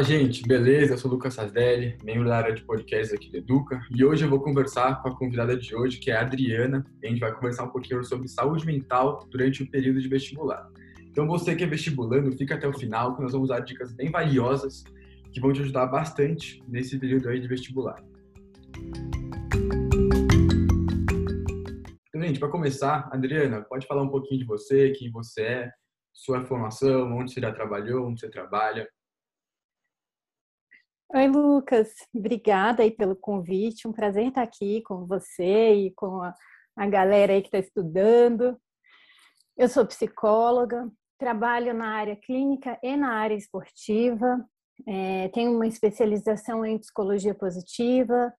Fala, gente, beleza? Eu sou o Lucas Sazdelli, membro da área de podcast aqui do Educa, e hoje eu vou conversar com a convidada de hoje, que é a Adriana, e a gente vai conversar um pouquinho sobre saúde mental durante o período de vestibular. Então, você que é vestibulando, fica até o final, que nós vamos dar dicas bem valiosas que vão te ajudar bastante nesse período aí de vestibular. Então, gente, para começar, Adriana, pode falar um pouquinho de você, quem você é, sua formação, onde você já trabalhou, onde você trabalha. Oi, Lucas. Obrigada aí pelo convite. Um prazer estar aqui com você e com a, a galera aí que está estudando. Eu sou psicóloga, trabalho na área clínica e na área esportiva. É, tenho uma especialização em psicologia positiva.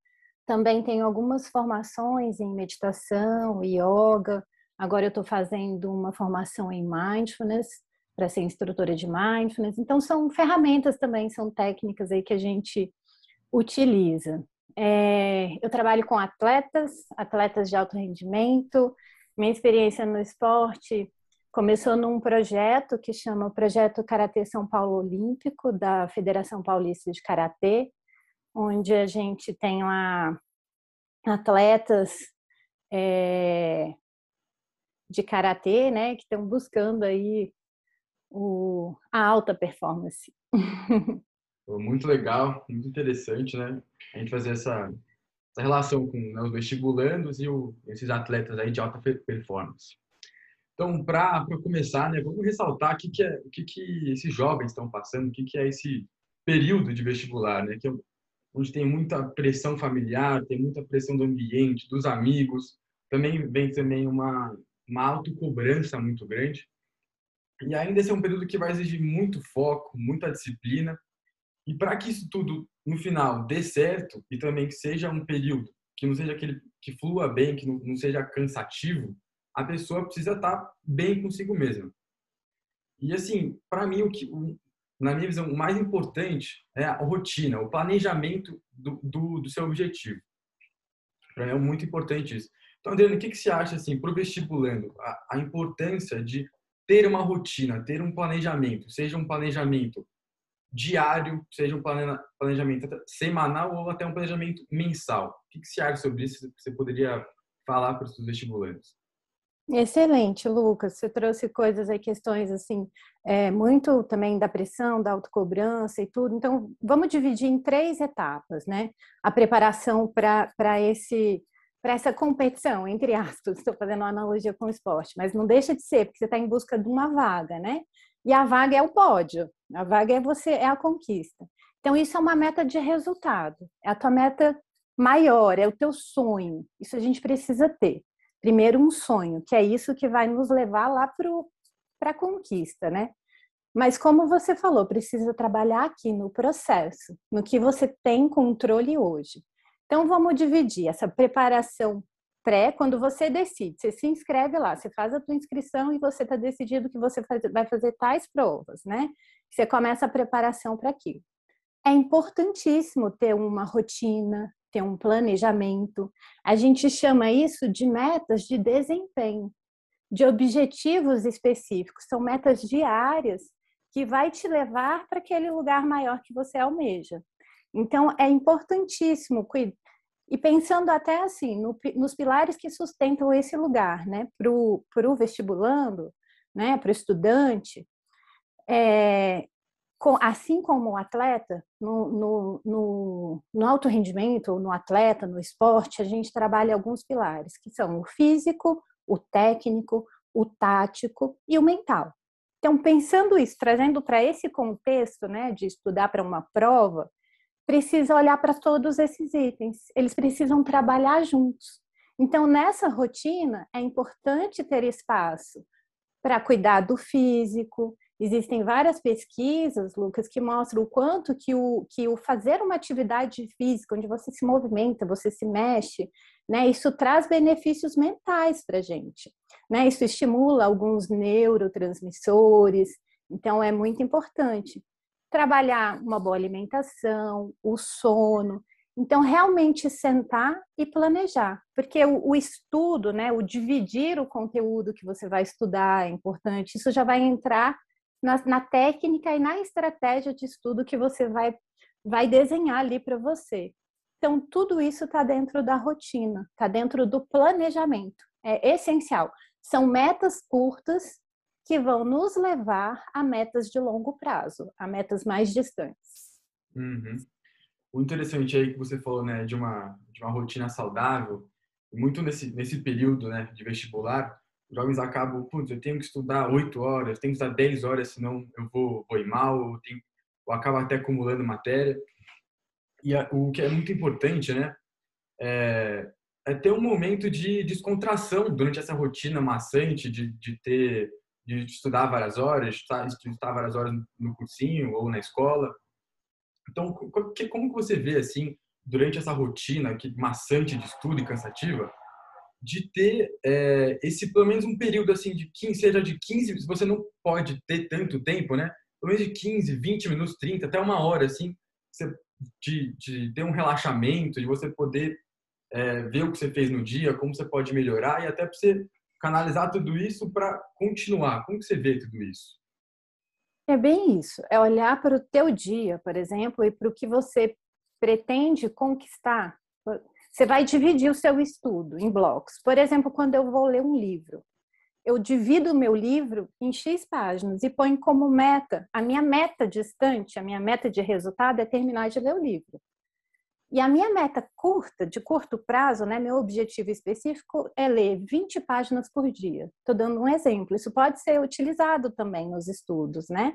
Também tenho algumas formações em meditação, yoga. Agora eu estou fazendo uma formação em mindfulness para ser instrutora de mindfulness. Então, são ferramentas também, são técnicas aí que a gente utiliza. É, eu trabalho com atletas, atletas de alto rendimento. Minha experiência no esporte começou num projeto que chama Projeto Karatê São Paulo Olímpico, da Federação Paulista de Karatê, onde a gente tem lá atletas é, de karatê, né, que estão buscando aí o, a alta performance. Muito legal, muito interessante, né? A gente fazer essa, essa relação com né, os vestibulandos e o, esses atletas aí de alta performance. Então, para começar, né, vamos ressaltar o que, que, é, o que, que esses jovens estão passando, o que, que é esse período de vestibular, né? Que é onde tem muita pressão familiar, tem muita pressão do ambiente, dos amigos, também vem também uma, uma autocobrança muito grande. E ainda esse é um período que vai exigir muito foco, muita disciplina. E para que isso tudo, no final, dê certo e também que seja um período que não seja aquele que flua bem, que não, seja cansativo, a pessoa precisa estar tá bem consigo mesma. E assim, para mim, o que, o, na minha visão, o mais importante é a rotina, o planejamento do, do, do seu objetivo. Para mim é muito importante isso. Então, Adriano, o que, que você acha, assim, para o vestibulando, a, a importância de ter uma rotina, ter um planejamento, seja um planejamento diário, seja um planejamento semanal ou até um planejamento mensal. O que você acha sobre isso? Você poderia falar para os vestibulantes? Excelente, Lucas. Você trouxe coisas aí, questões assim, é, muito também da pressão, da autocobrança e tudo. Então, vamos dividir em três etapas, né? A preparação para esse para essa competição, entre aspas, estou fazendo uma analogia com o esporte, mas não deixa de ser, porque você está em busca de uma vaga, né? E a vaga é o pódio, a vaga é você, é a conquista. Então, isso é uma meta de resultado, é a tua meta maior, é o teu sonho. Isso a gente precisa ter. Primeiro, um sonho, que é isso que vai nos levar lá para a conquista, né? Mas, como você falou, precisa trabalhar aqui no processo, no que você tem controle hoje. Então, vamos dividir essa preparação pré, quando você decide, você se inscreve lá, você faz a tua inscrição e você está decidido que você vai fazer tais provas, né? Você começa a preparação para aquilo. É importantíssimo ter uma rotina, ter um planejamento. A gente chama isso de metas de desempenho, de objetivos específicos, são metas diárias que vai te levar para aquele lugar maior que você almeja. Então, é importantíssimo e pensando até assim, no, nos pilares que sustentam esse lugar, né, para o vestibulando, né, para o estudante, é, com, assim como o atleta, no, no, no, no alto rendimento, no atleta, no esporte, a gente trabalha alguns pilares, que são o físico, o técnico, o tático e o mental. Então, pensando isso, trazendo para esse contexto né, de estudar para uma prova, precisa olhar para todos esses itens, eles precisam trabalhar juntos. Então, nessa rotina, é importante ter espaço para cuidar do físico. Existem várias pesquisas, Lucas, que mostram o quanto que o, que o fazer uma atividade física, onde você se movimenta, você se mexe, né, isso traz benefícios mentais para a gente. Né? Isso estimula alguns neurotransmissores, então é muito importante trabalhar uma boa alimentação, o sono. Então, realmente sentar e planejar, porque o, o, estudo, né, o dividir o conteúdo que você vai estudar é importante. Isso já vai entrar na, na técnica e na estratégia de estudo que você vai, vai desenhar ali para você. Então, tudo isso está dentro da rotina, está dentro do planejamento. É essencial. São metas curtas que vão nos levar a metas de longo prazo, a metas mais distantes. Uhum. O interessante aí que você falou, né, de uma, de uma rotina saudável, muito nesse, nesse período, né, de vestibular, os jovens acabam, putz, eu tenho que estudar oito horas, tenho que estudar dez horas, senão eu vou, vou ir mal, ou, tenho, ou acabo até acumulando matéria. E a, o que é muito importante, né, é, é, ter um momento de descontração durante essa rotina maçante de, de ter de estudar várias horas, de estudar várias horas no cursinho ou na escola. Então, como você vê assim durante essa rotina que maçante de estudo e cansativa, de ter é, esse pelo menos um período assim de 15, seja de 15, se você não pode ter tanto tempo, né? Pelo menos de 15, 20 minutos, 30, até uma hora assim, de, de ter um relaxamento, de você poder é, ver o que você fez no dia, como você pode melhorar e até para você canalizar tudo isso para continuar. Como que você vê tudo isso? É bem isso. É olhar para o teu dia, por exemplo, e para o que você pretende conquistar você vai dividir o seu estudo em blocos. Por exemplo, quando eu vou ler um livro, eu divido o meu livro em X páginas e ponho como meta, a minha meta distante, a minha meta de resultado é terminar de ler o livro. E a minha meta curta, de curto prazo, né, meu objetivo específico é ler 20 páginas por dia. Estou dando um exemplo. Isso pode ser utilizado também nos estudos, né?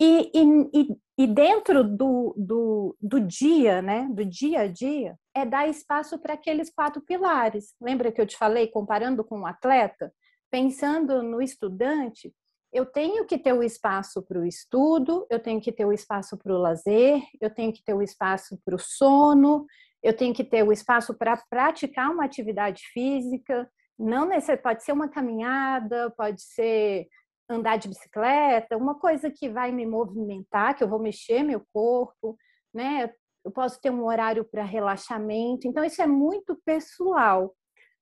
E, e, e dentro do, do, do dia, né, do dia a dia, é dar espaço para aqueles quatro pilares. Lembra que eu te falei, comparando com um atleta? Pensando no estudante, eu tenho que ter o espaço para o estudo, eu tenho que ter o espaço para o lazer, eu tenho que ter o espaço para o sono, eu tenho que ter o espaço para praticar uma atividade física. Não necessariamente, pode ser uma caminhada, pode ser andar de bicicleta, uma coisa que vai me movimentar, que eu vou mexer meu corpo, né? eu posso ter um horário para relaxamento. Então, isso é muito pessoal.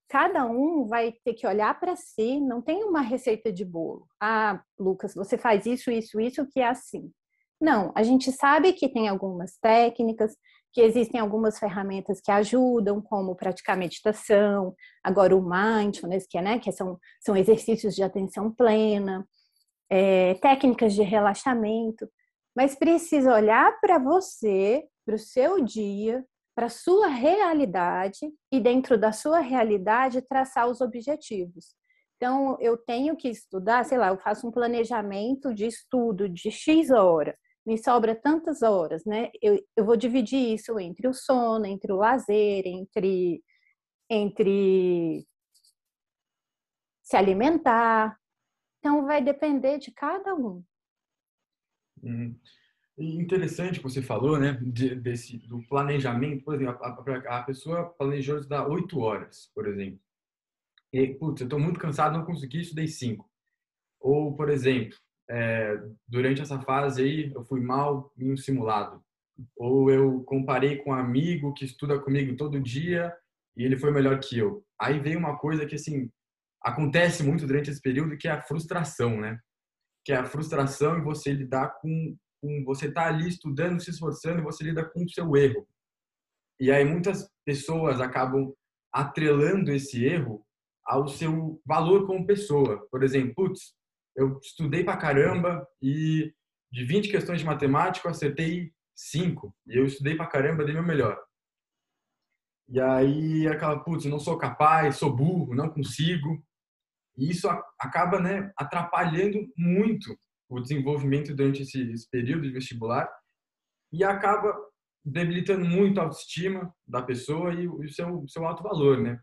Cada um vai ter que olhar para si, não tem uma receita de bolo. Ah, Lucas, você faz isso, isso, isso, que é assim. Não, a gente sabe que tem algumas técnicas, que existem algumas ferramentas que ajudam, como praticar meditação, agora o mindfulness, que, é, né, que são, são exercícios de atenção plena, é, técnicas de relaxamento, mas precisa olhar para você para o seu dia, para sua realidade e dentro da sua realidade traçar os objetivos. Então, eu tenho que estudar, sei lá, eu faço um planejamento de estudo de X hora, me sobra tantas horas, né? Eu, eu vou dividir isso entre o sono, entre o lazer, entre, entre se alimentar. Então, vai depender de cada um. Uhum. E interessante que você falou, né, de, desse, do planejamento, por exemplo, a, a, pessoa planejou estudar oito horas, por exemplo. E, putz, eu estou muito cansado, não consegui, estudei cinco. Ou, por exemplo, é, durante essa fase aí, eu fui mal em um simulado. Ou eu comparei com um amigo que estuda comigo todo dia e ele foi melhor que eu. Aí vem uma coisa que, assim, acontece muito durante esse período, que é a frustração, né? Que é a frustração em você lidar com com você tá ali estudando, se esforçando, e você lida com o seu erro. E aí muitas pessoas acabam atrelando esse erro ao seu valor como pessoa. Por exemplo, putz, eu estudei pra caramba e de 20 questões de matemática eu acertei 5. E eu estudei pra caramba, dei meu melhor. E aí aquela, putz, não sou capaz, sou burro, não consigo. E isso acaba, né, atrapalhando muito o desenvolvimento durante esse, esse período de vestibular e acaba debilitando muito a autoestima da pessoa e o seu, seu alto valor, né?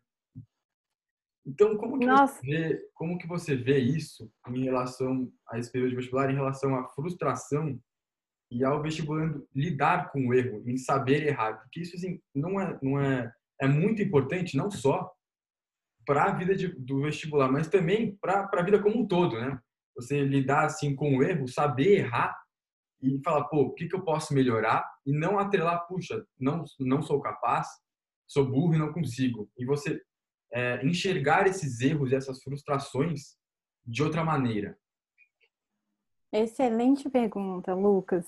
Então, como que, você vê, como que você vê isso em relação a esse período de vestibular, em relação à frustração e ao vestibulando lidar com o erro, em saber errar? Porque isso, assim, não é, não é, é muito importante, não só para a vida de, do vestibular, mas também para a vida como um todo, né? Você lidar assim com o erro, saber errar e falar, pô, o que, que eu posso melhorar e não atrelar, puxa, não, não sou capaz, sou burro e não consigo. E você é, enxergar esses erros e essas frustrações de outra maneira. Excelente pergunta, Lucas,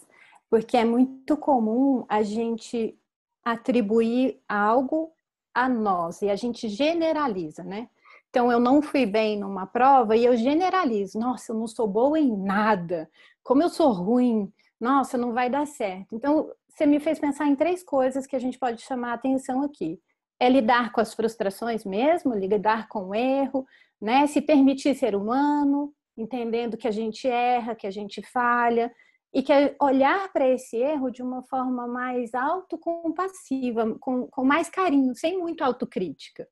porque é muito comum a gente atribuir algo a nós e a gente generaliza, né? Então, eu não fui bem numa prova e eu generalizo. Nossa, eu não sou boa em nada. Como eu sou ruim. Nossa, não vai dar certo. Então, você me fez pensar em três coisas que a gente pode chamar a atenção aqui. É lidar com as frustrações mesmo, lidar com o erro, né? Se permitir ser humano, entendendo que a gente erra, que a gente falha, e que é olhar para esse erro de uma forma mais autocompassiva, com, com mais carinho, sem muito autocrítica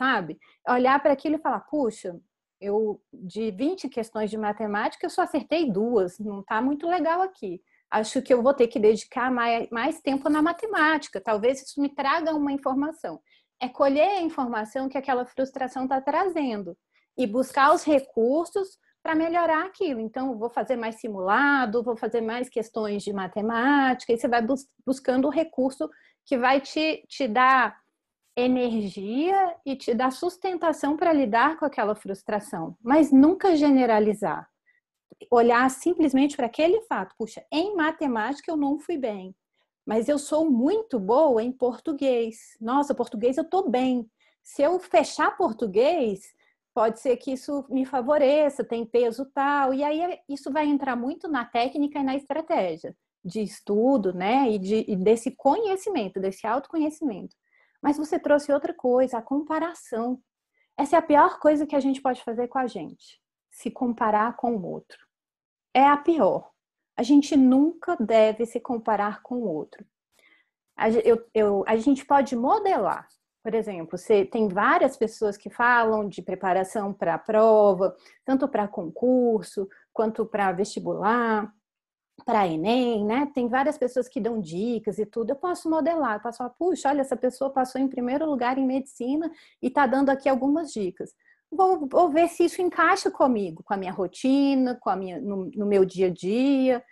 sabe? Olhar para aquilo e falar, puxa, eu de 20 questões de matemática eu só acertei duas, não está muito legal aqui. Acho que eu vou ter que dedicar mais, mais tempo na matemática, talvez isso me traga uma informação. É colher a informação que aquela frustração está trazendo e buscar os recursos para melhorar aquilo. Então, vou fazer mais simulado, vou fazer mais questões de matemática, e você vai bus buscando o recurso que vai te, te dar energia e te dá sustentação para lidar com aquela frustração, mas nunca generalizar. Olhar simplesmente para aquele fato. Puxa, em matemática eu não fui bem, mas eu sou muito boa em português. Nossa, português eu estou bem. Se eu fechar português, pode ser que isso me favoreça, tem peso tal. E aí isso vai entrar muito na técnica e na estratégia de estudo, né? E, de, e desse conhecimento, desse autoconhecimento. Mas você trouxe outra coisa, a comparação. Essa é a pior coisa que a gente pode fazer com a gente, se comparar com o outro. É a pior. A gente nunca deve se comparar com o outro. A, eu, eu, a gente pode modelar. Por exemplo, você tem várias pessoas que falam de preparação para a prova, tanto para concurso quanto para vestibular para Enem, né? Tem várias pessoas que dão dicas e tudo. Eu posso modelar, eu posso falar, puxa, olha, essa pessoa passou em primeiro lugar em medicina e está dando aqui algumas dicas. Vou, vou, ver se isso encaixa comigo, com a minha rotina, com a minha, no, no meu dia a dia,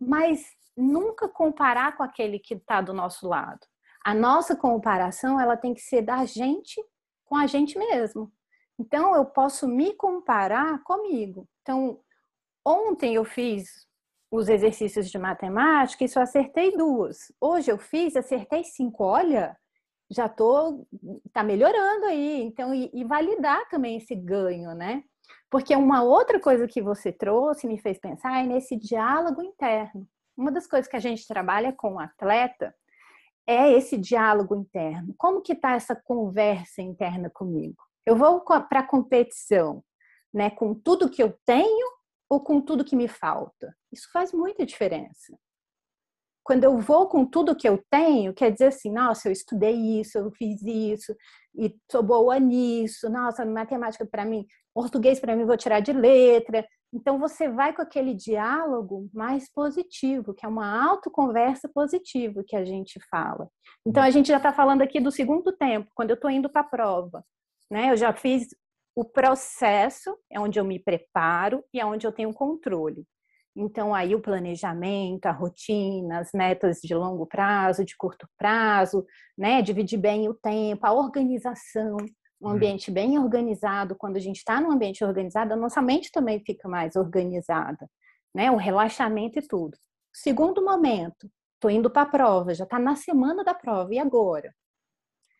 mas nunca comparar com aquele que está do nosso lado. A nossa comparação, ela tem que ser da gente com a gente mesmo. Então, eu posso me comparar comigo. Então, ontem eu fiz os exercícios de matemática e só acertei duas. Hoje eu fiz, acertei cinco. Olha, já tô tá melhorando aí. Então e, e validar também esse ganho, né? Porque uma outra coisa que você trouxe me fez pensar é nesse diálogo interno. Uma das coisas que a gente trabalha com o atleta é esse diálogo interno. Como que tá essa conversa interna comigo? Eu vou para a competição, né, com tudo que eu tenho ou com tudo que me falta? Isso faz muita diferença. Quando eu vou com tudo que eu tenho, quer dizer assim, nossa, eu estudei isso, eu fiz isso, e sou boa nisso, nossa, matemática para mim, português para mim vou tirar de letra. Então você vai com aquele diálogo mais positivo, que é uma autoconversa positiva que a gente fala. Então a gente já está falando aqui do segundo tempo, quando eu estou indo para a prova. Né? Eu já fiz o processo é onde eu me preparo e é onde eu tenho controle. Então, aí o planejamento, a rotina, as metas de longo prazo, de curto prazo, né? Dividir bem o tempo, a organização, um uhum. ambiente bem organizado. Quando a gente está num ambiente organizado, a nossa mente também fica mais organizada, né? O relaxamento e tudo. Segundo momento, estou indo para a prova, já está na semana da prova, e agora?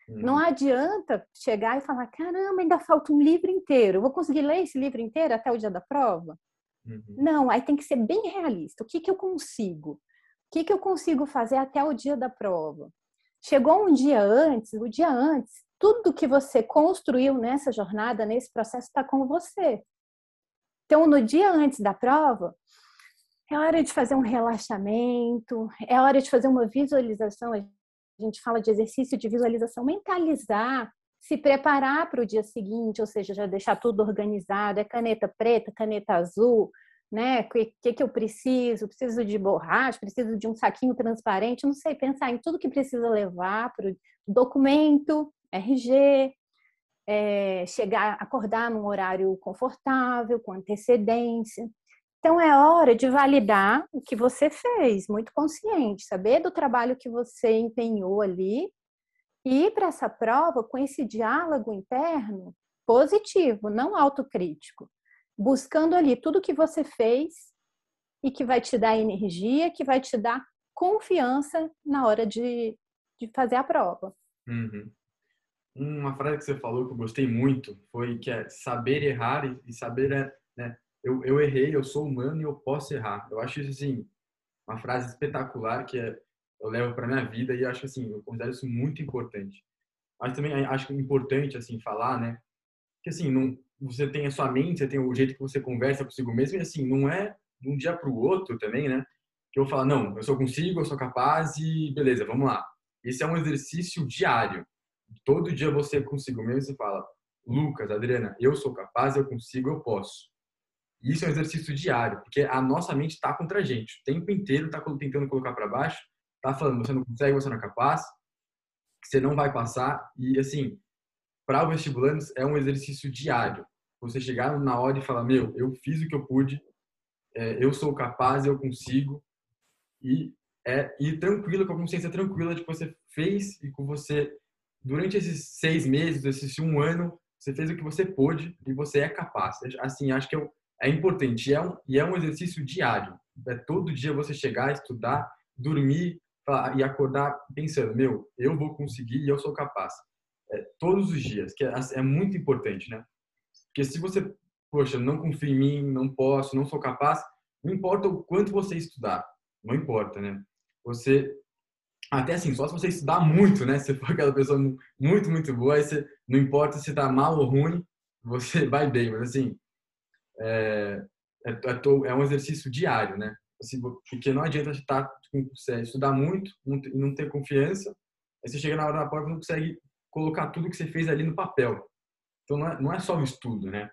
Não uhum. adianta chegar e falar, caramba, ainda falta um livro inteiro. Eu vou conseguir ler esse livro inteiro até o dia da prova? Uhum. Não, aí tem que ser bem realista. O que, que eu consigo? O que, que eu consigo fazer até o dia da prova? Chegou um dia antes, o dia antes, tudo que você construiu nessa jornada, nesse processo, está com você. Então, no dia antes da prova, é hora de fazer um relaxamento, é hora de fazer uma visualização a gente fala de exercício de visualização, mentalizar, se preparar para o dia seguinte, ou seja, já deixar tudo organizado, é caneta preta, caneta azul, né? O que, que, eu preciso? Preciso de borracha, preciso de um saquinho transparente, não sei, pensar em tudo que precisa levar para o documento, RG, é, chegar, acordar num horário confortável, com antecedência. Então é hora de validar o que você fez, muito consciente, saber do trabalho que você empenhou ali e ir para essa prova com esse diálogo interno positivo, não autocrítico, buscando ali tudo que você fez e que vai te dar energia, que vai te dar confiança na hora de, de fazer a prova. Uhum. Uma frase que você falou que eu gostei muito foi que é saber errar e saber, é, né? Eu, eu errei, eu sou humano e eu posso errar. Eu acho isso, assim, uma frase espetacular que é, eu levo para minha vida e acho, assim, eu considero isso muito importante. Mas também acho importante, assim, falar, né? Que, assim, não, você tem a sua mente, você tem o jeito que você conversa consigo mesmo e, assim, não é de um dia para o outro também, né? Que eu falo, não, eu sou consigo, eu sou capaz e beleza, vamos lá. Esse é um exercício diário. Todo dia você consigo mesmo e fala, Lucas, Adriana, eu sou capaz, eu consigo, eu posso. Isso é um exercício diário, porque a nossa mente está contra a gente. O tempo inteiro está tentando colocar para baixo, está falando, você não consegue, você não é capaz, você não vai passar. E, assim, para o vestibulando é um exercício diário. Você chegar na hora e falar, meu, eu fiz o que eu pude, é, eu sou capaz, eu consigo. E é ir tranquilo, com a consciência tranquila de que você fez e que você, durante esses seis meses, esses um ano, você fez o que você pôde e você é capaz. Assim, acho que é, é importante. E é, um, e é um exercício diário. É todo dia você chegar, estudar, dormir e acordar pensando, meu, eu vou conseguir e eu sou capaz. É, todos os dias, que é, é muito importante, né? Porque se você, poxa, não confia em mim, não posso, não sou capaz, não importa o quanto você estudar, não importa, né? você até assim, só se você estudar muito, né? Se for aquela pessoa muito, muito boa, aí você, não importa se tá mal ou ruim, você vai bem. Mas assim, é, é, é, é um exercício diário, né? Assim, porque não adianta estar, estudar muito e não ter confiança, aí você chega na hora da prova e não consegue colocar tudo que você fez ali no papel. Então não é, não é só o estudo, né?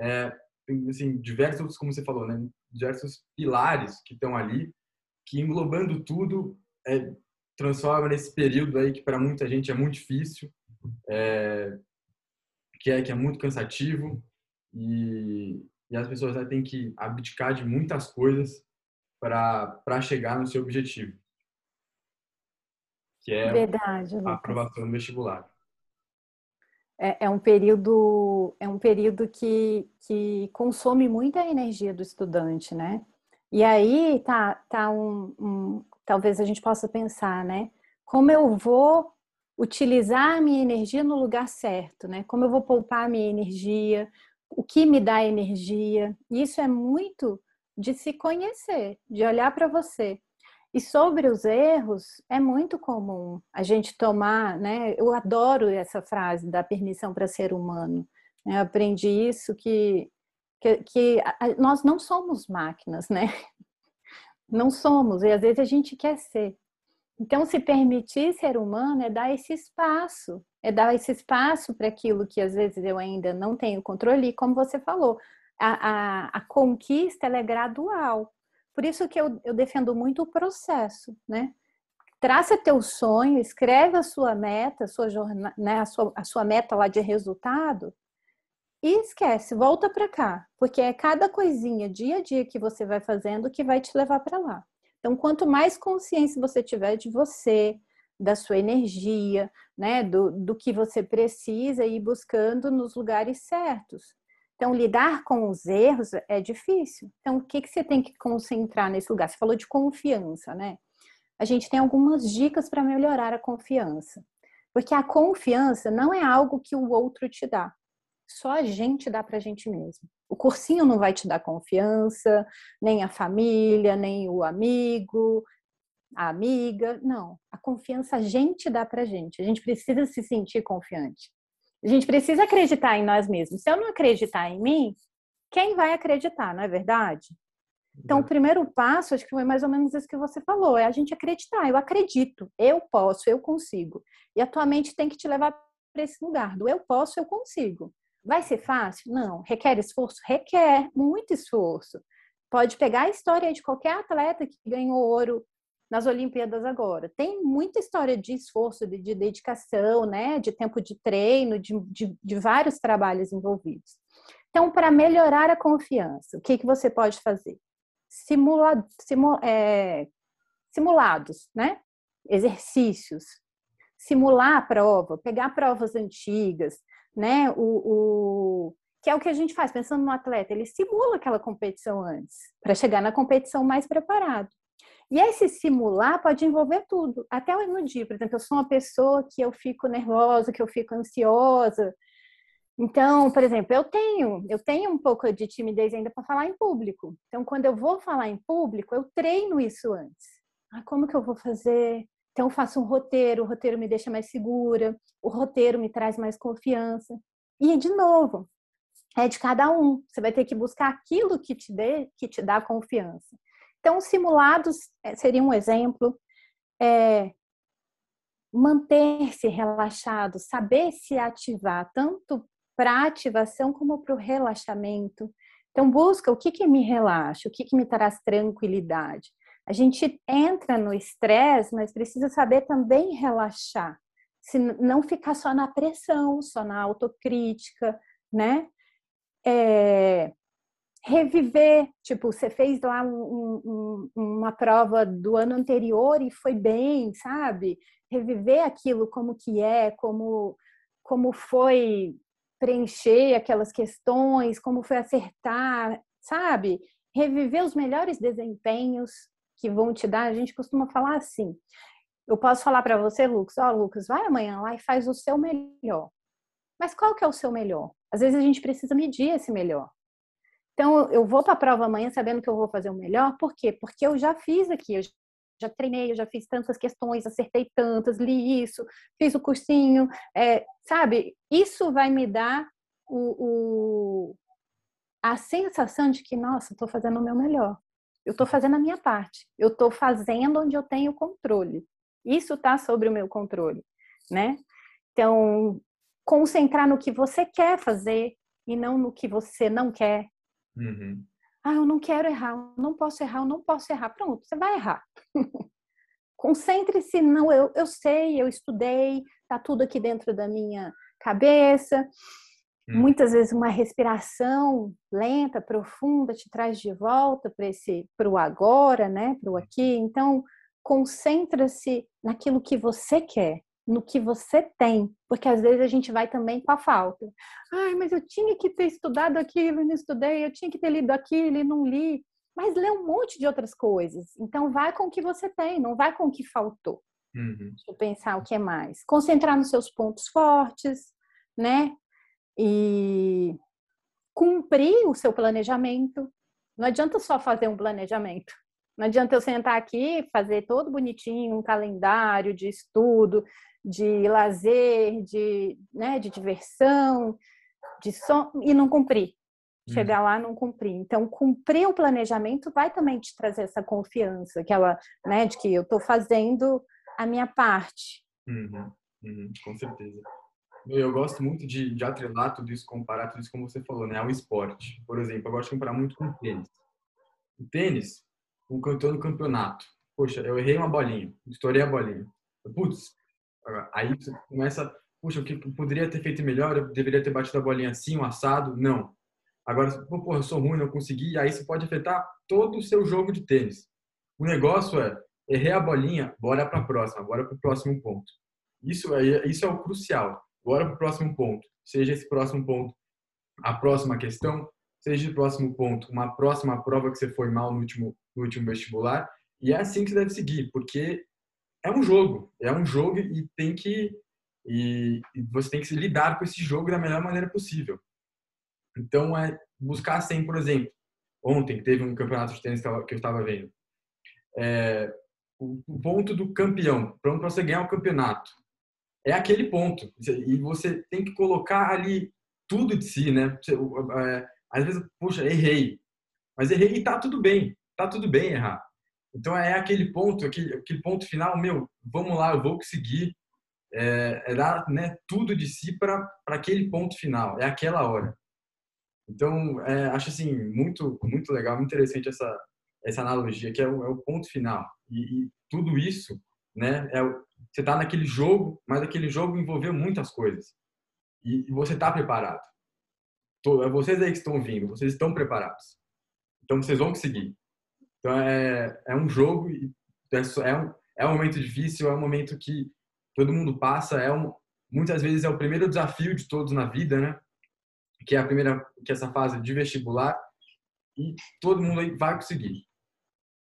É, tem, assim, diversos, como você falou, né? Diversos pilares que estão ali que englobando tudo é, transforma nesse período aí que para muita gente é muito difícil, é, que é que é muito cansativo e, e as pessoas né, têm que abdicar de muitas coisas para chegar no seu objetivo, que é Verdade, a aprovação do vestibular. É, é, um período é um período que, que consome muita energia do estudante, né? E aí tá, tá um, um, talvez a gente possa pensar, né? Como eu vou utilizar a minha energia no lugar certo, né? Como eu vou poupar a minha energia, o que me dá energia. Isso é muito de se conhecer, de olhar para você. E sobre os erros, é muito comum a gente tomar, né? Eu adoro essa frase da permissão para ser humano. Eu aprendi isso que que, que nós não somos máquinas, né? Não somos, e às vezes a gente quer ser. Então, se permitir ser humano é dar esse espaço, é dar esse espaço para aquilo que às vezes eu ainda não tenho controle, e como você falou, a, a, a conquista é gradual. Por isso que eu, eu defendo muito o processo, né? Traça teu sonho, escreve a sua meta, a sua, né, a sua, a sua meta lá de resultado, e esquece, volta para cá, porque é cada coisinha, dia a dia que você vai fazendo que vai te levar para lá. Então, quanto mais consciência você tiver de você, da sua energia, né, do, do que você precisa ir buscando nos lugares certos. Então, lidar com os erros é difícil. Então, o que, que você tem que concentrar nesse lugar? Você falou de confiança, né? A gente tem algumas dicas para melhorar a confiança. Porque a confiança não é algo que o outro te dá só a gente dá para a gente mesmo. O cursinho não vai te dar confiança, nem a família, nem o amigo, a amiga. Não, a confiança a gente dá para a gente. A gente precisa se sentir confiante. A gente precisa acreditar em nós mesmos. Se eu não acreditar em mim, quem vai acreditar, não é verdade? Então, o primeiro passo, acho que foi mais ou menos isso que você falou, é a gente acreditar. Eu acredito, eu posso, eu consigo. E a tua mente tem que te levar para esse lugar do eu posso, eu consigo. Vai ser fácil? Não. Requer esforço? Requer muito esforço. Pode pegar a história de qualquer atleta que ganhou ouro nas Olimpíadas agora. Tem muita história de esforço, de, de dedicação, né? de tempo de treino, de, de, de vários trabalhos envolvidos. Então, para melhorar a confiança, o que, que você pode fazer? Simula, simu, é, simulados, né? exercícios, simular a prova, pegar provas antigas, né? O, o que é o que a gente faz, pensando no atleta, ele simula aquela competição antes, para chegar na competição mais preparado. E esse simular pode envolver tudo, até no dia. Por exemplo, eu sou uma pessoa que eu fico nervosa, que eu fico ansiosa. Então, por exemplo, eu tenho, eu tenho um pouco de timidez ainda para falar em público. Então, quando eu vou falar em público, eu treino isso antes. Ah, como que eu vou fazer? Então, faço um roteiro, o roteiro me deixa mais segura, o roteiro me traz mais confiança. E, de novo, é de cada um. Você vai ter que buscar aquilo que te dê, que te dá confiança. Então, simulados eh, seria um exemplo. É, Manter-se relaxado, saber se ativar, tanto para ativação como para o relaxamento. Então, busca o que, que me relaxa, o que, que me traz tranquilidade. A gente entra no estresse, mas precisa saber também relaxar. Se não ficar só na pressão, só na autocrítica, né? É, reviver, tipo, você fez lá um, um, uma prova do ano anterior e foi bem, sabe? Reviver aquilo como que é, como como foi preencher aquelas questões, como foi acertar, sabe? Reviver os melhores desempenhos que vão te dar. A gente costuma falar assim. Eu posso falar para você, Lucas, ó, oh, Lucas, vai amanhã lá e faz o seu melhor. Mas qual que é o seu melhor? Às vezes a gente precisa medir esse melhor. Então, eu vou para a prova amanhã sabendo que eu vou fazer o melhor, por quê? Porque eu já fiz aqui, eu já treinei, eu já fiz tantas questões, acertei tantas, li isso, fiz o cursinho, é, sabe? Isso vai me dar o, o, a sensação de que, nossa, estou fazendo o meu melhor. Eu estou fazendo a minha parte. Eu estou fazendo onde eu tenho controle. Isso está sobre o meu controle, né? Então, concentrar no que você quer fazer e não no que você não quer, Uhum. Ah, eu não quero errar, eu não posso errar, eu não posso errar. Pronto, você vai errar. Concentre-se, não, eu, eu sei, eu estudei, tá tudo aqui dentro da minha cabeça. Hum. Muitas vezes uma respiração lenta, profunda, te traz de volta para esse, para o agora, né, para o aqui. Então, concentra-se naquilo que você quer no que você tem, porque às vezes a gente vai também com a falta. Ai, mas eu tinha que ter estudado aquilo e não estudei, eu tinha que ter lido aquilo e não li. Mas lê um monte de outras coisas. Então vai com o que você tem, não vai com o que faltou. Uhum. Deixa eu pensar o que é mais. Concentrar nos seus pontos fortes, né? E cumprir o seu planejamento. Não adianta só fazer um planejamento. Não adianta eu sentar aqui, fazer todo bonitinho, um calendário de estudo, de lazer, de, né, de diversão, de som, e não cumprir. Chegar hum. lá não cumprir. Então, cumprir o planejamento vai também te trazer essa confiança, aquela, né, de que eu estou fazendo a minha parte. Uhum, uhum, com certeza. Eu gosto muito de, de atrelar tudo isso, comparar tudo isso, como você falou, né, ao esporte. Por exemplo, eu gosto de comparar muito com o tênis. O tênis, um cantor no campeonato. Poxa, eu errei uma bolinha, estourei a bolinha. Putz, Aí você começa, puxa, o que poderia ter feito melhor? Eu deveria ter batido a bolinha assim, um assado? Não. Agora, pô, eu sou ruim, não consegui. Aí isso pode afetar todo o seu jogo de tênis. O negócio é, errei a bolinha, bora para a próxima, bora para o próximo ponto. Isso é, isso é o crucial. Bora para o próximo ponto. Seja esse próximo ponto a próxima questão, seja o próximo ponto uma próxima prova que você foi mal no último, no último vestibular. E é assim que você deve seguir, porque é um jogo, é um jogo e tem que e, e você tem que lidar com esse jogo da melhor maneira possível. Então é buscar sempre, por exemplo, ontem teve um campeonato de tênis que eu estava vendo, é, o, ponto do campeão, para você ganhar o campeonato, é aquele ponto e você tem que colocar ali tudo de si, né? É, às vezes, puxa, errei, mas errei e tá tudo bem, tá tudo bem errar. Então é aquele ponto, aquele, aquele ponto final, meu, vamos lá, eu vou conseguir é, é dar né, tudo de si para aquele ponto final, é aquela hora. Então, é, acho assim, muito, muito legal, muito interessante essa, essa analogia, que é o, é o ponto final. E, e, tudo isso, né, é, você está naquele jogo, mas aquele jogo envolveu muitas coisas. E, você está preparado. É vocês aí que estão vindo, vocês estão preparados. Então, vocês vão conseguir. Então é, é um jogo é, é, um, é um momento difícil, é um momento que todo mundo passa, é um, muitas vezes é o primeiro desafio de todos na vida, né? que é a primeira, que é essa fase de vestibular, e todo mundo aí vai conseguir.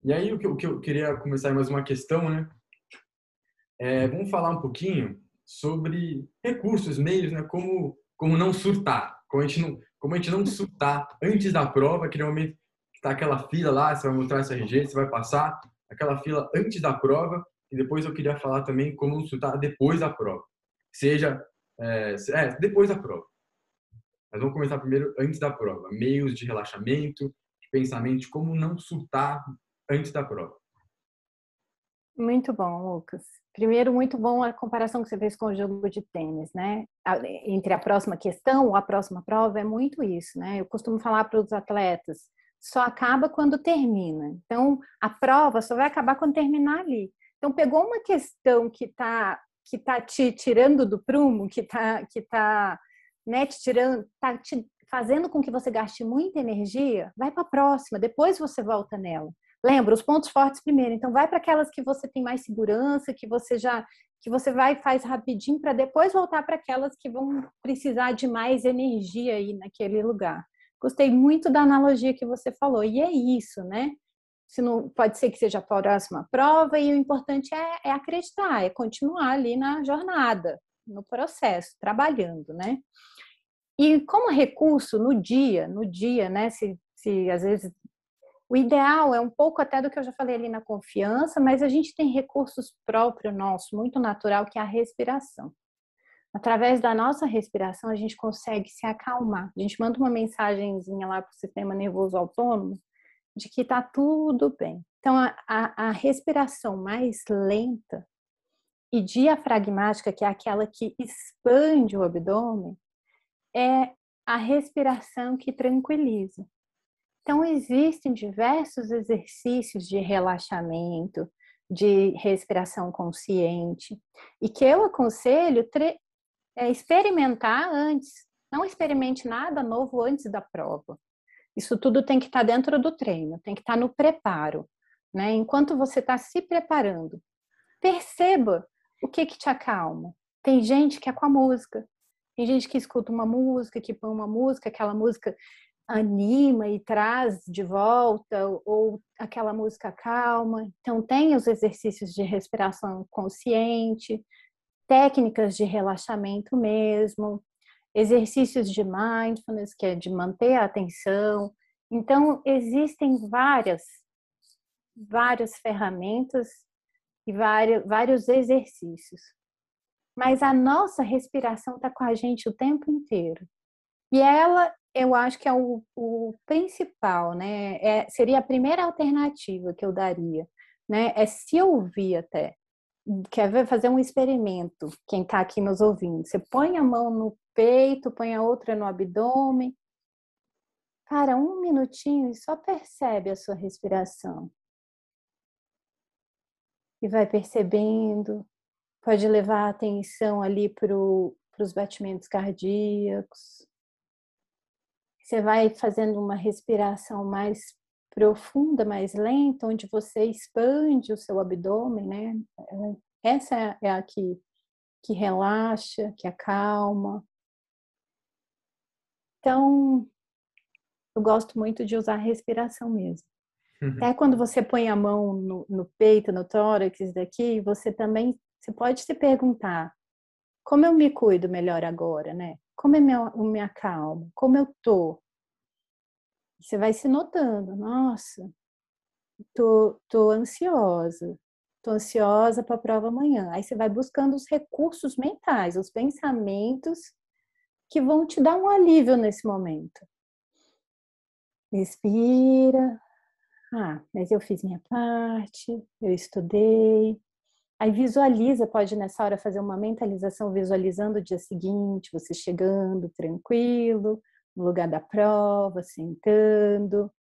E aí o que, o que eu queria começar mais uma questão, né? É, vamos falar um pouquinho sobre recursos, meios, né? Como como não surtar, como a gente não como a gente não surtar antes da prova, que tá aquela fila lá, você vai mostrar essa RG, você vai passar, aquela fila antes da prova, e depois eu queria falar também como não surtar depois da prova. Seja é, é depois da prova. Mas vamos começar primeiro antes da prova. Meios de relaxamento, de pensamento, como não surtar antes da prova. Muito bom, Lucas. Primeiro, muito bom a comparação que você fez com o jogo de tênis, né? Entre a próxima questão ou a próxima prova, é muito isso, né? Eu costumo falar para os atletas, só acaba quando termina. Então, a prova só vai acabar quando terminar ali. Então, pegou uma questão que está que tá te tirando do prumo, que está que tá, né, te tirando, tá te fazendo com que você gaste muita energia, vai para a próxima, depois você volta nela. Lembra, os pontos fortes primeiro. Então, vai para aquelas que você tem mais segurança, que você já que você vai e faz rapidinho para depois voltar para aquelas que vão precisar de mais energia aí naquele lugar. Gostei muito da analogia que você falou. E é isso, né? Se não, pode ser que seja a próxima prova, e o importante é, é acreditar, é continuar ali na jornada, no processo, trabalhando, né? E como recurso no dia, no dia, né? Se, se às vezes o ideal é um pouco até do que eu já falei ali na confiança, mas a gente tem recursos próprios nossos, muito natural, que é a respiração. Através da nossa respiração, a gente consegue se acalmar. A gente manda uma mensagenzinha lá para o sistema nervoso autônomo de que está tudo bem. Então, a, a, a respiração mais lenta e diafragmática, que é aquela que expande o abdômen, é a respiração que tranquiliza. Então, existem diversos exercícios de relaxamento, de respiração consciente, e que eu aconselho é, experimentar antes. Não experimente nada novo antes da prova. Isso tudo tem que estar dentro do treino, tem que estar no preparo. Né? Enquanto você está se preparando, perceba o que, que te acalma. Tem gente que é com a música, tem gente que escuta uma música, que põe uma música, aquela música anima e traz de volta, ou aquela música calma. Então, tem os exercícios de respiração consciente, técnicas de relaxamento mesmo, exercícios de mindfulness, que é de manter a atenção. Então, existem várias, várias ferramentas e vários, vários exercícios. Mas a nossa respiração está com a gente o tempo inteiro. E ela eu acho que é o, o principal, né? É, seria a primeira alternativa que eu daria, né? É se ouvir até. Quer ver fazer um experimento, quem está aqui nos ouvindo. Você põe a mão no peito, põe a outra no abdômen. Para um minutinho e só percebe a sua respiração. E vai percebendo, pode levar a atenção ali para os batimentos cardíacos você vai fazendo uma respiração mais profunda, mais lenta, onde você expande o seu abdômen, né? Essa é a que, que relaxa, que acalma. Então, eu gosto muito de usar a respiração mesmo. Uhum. Até quando você põe a mão no, no peito, no tórax daqui, você também você pode se perguntar como eu me cuido melhor agora, né? Como é minha, minha calma? Como eu tô? Você vai se notando, nossa, tô, tô ansiosa, tô ansiosa para a prova amanhã. Aí você vai buscando os recursos mentais, os pensamentos que vão te dar um alívio nesse momento. Respira. Ah, mas eu fiz minha parte, eu estudei, Aí visualiza, pode nessa hora fazer uma mentalização visualizando o dia seguinte, você chegando tranquilo, no lugar da prova, sentando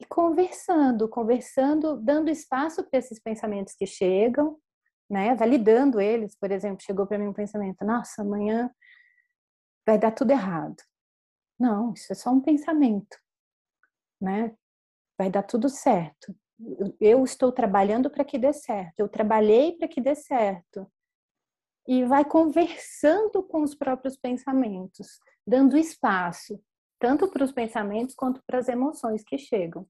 e conversando, conversando, dando espaço para esses pensamentos que chegam, né? Validando eles, por exemplo, chegou para mim um pensamento: "Nossa, amanhã vai dar tudo errado". Não, isso é só um pensamento, né? Vai dar tudo certo eu estou trabalhando para que dê certo, eu trabalhei para que dê certo. E vai conversando com os próprios pensamentos, dando espaço. tanto para os pensamentos quanto para as emoções que chegam.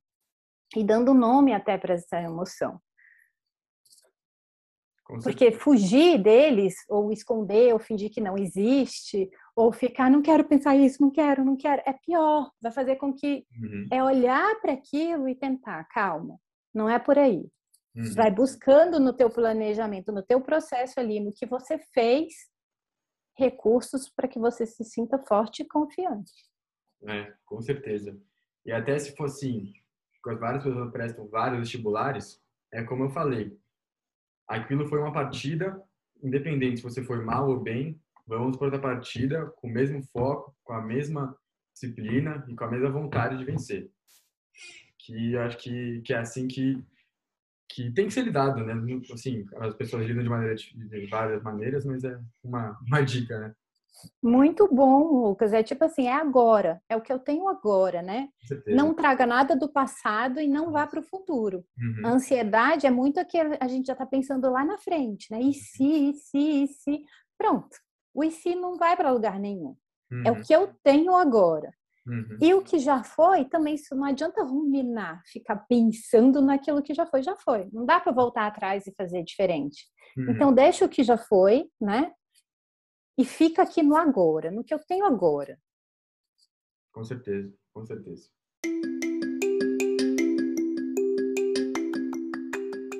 E dando nome até para essa emoção. Porque fugir deles, ou esconder, ou fingir que não existe, ou ficar, não quero pensar isso, não quero, não quero, é pior. Vai fazer com que uhum. é olhar para aquilo e tentar, calma, não é por aí. Uhum. Vai buscando no teu planejamento, no teu processo ali, no que você fez, recursos para que você se sinta forte e confiante. É, com certeza. E até se for assim, quando várias pessoas prestam vários vestibulares, é como eu falei, aquilo foi uma partida, independente se você foi mal ou bem, vamos para outra partida com o mesmo foco, com a mesma disciplina e com a mesma vontade de vencer. Que acho que, que é assim que, que tem que ser lidado, né? Assim, as pessoas lidam de, maneira, de várias maneiras, mas é uma, uma dica, né? Muito bom, Lucas. É tipo assim, é agora, é o que eu tenho agora, né? Não traga nada do passado e não vá para o futuro. Uhum. A ansiedade é muito aquilo, a gente já está pensando lá na frente, né? E uhum. se, e se, e se. Pronto. O e se não vai para lugar nenhum. Uhum. É o uhum. que eu tenho agora. Uhum. E o que já foi, também isso não adianta ruminar, ficar pensando naquilo que já foi, já foi. Não dá para voltar atrás e fazer diferente. Uhum. Então deixa o que já foi, né? e fica aqui no agora, no que eu tenho agora. Com certeza, com certeza.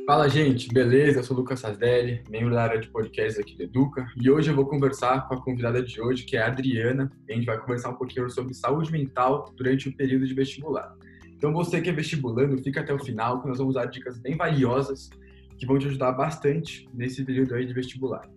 Fala, gente, beleza? Eu sou o Lucas Sazdelli, membro da área de podcast aqui do Educa, e hoje eu vou conversar com a convidada de hoje, que é a Adriana, a gente vai conversar um pouquinho sobre saúde mental durante o período de vestibular. Então, você que é vestibulando, fica até o final, que nós vamos dar dicas bem valiosas que vão te ajudar bastante nesse período aí de vestibular.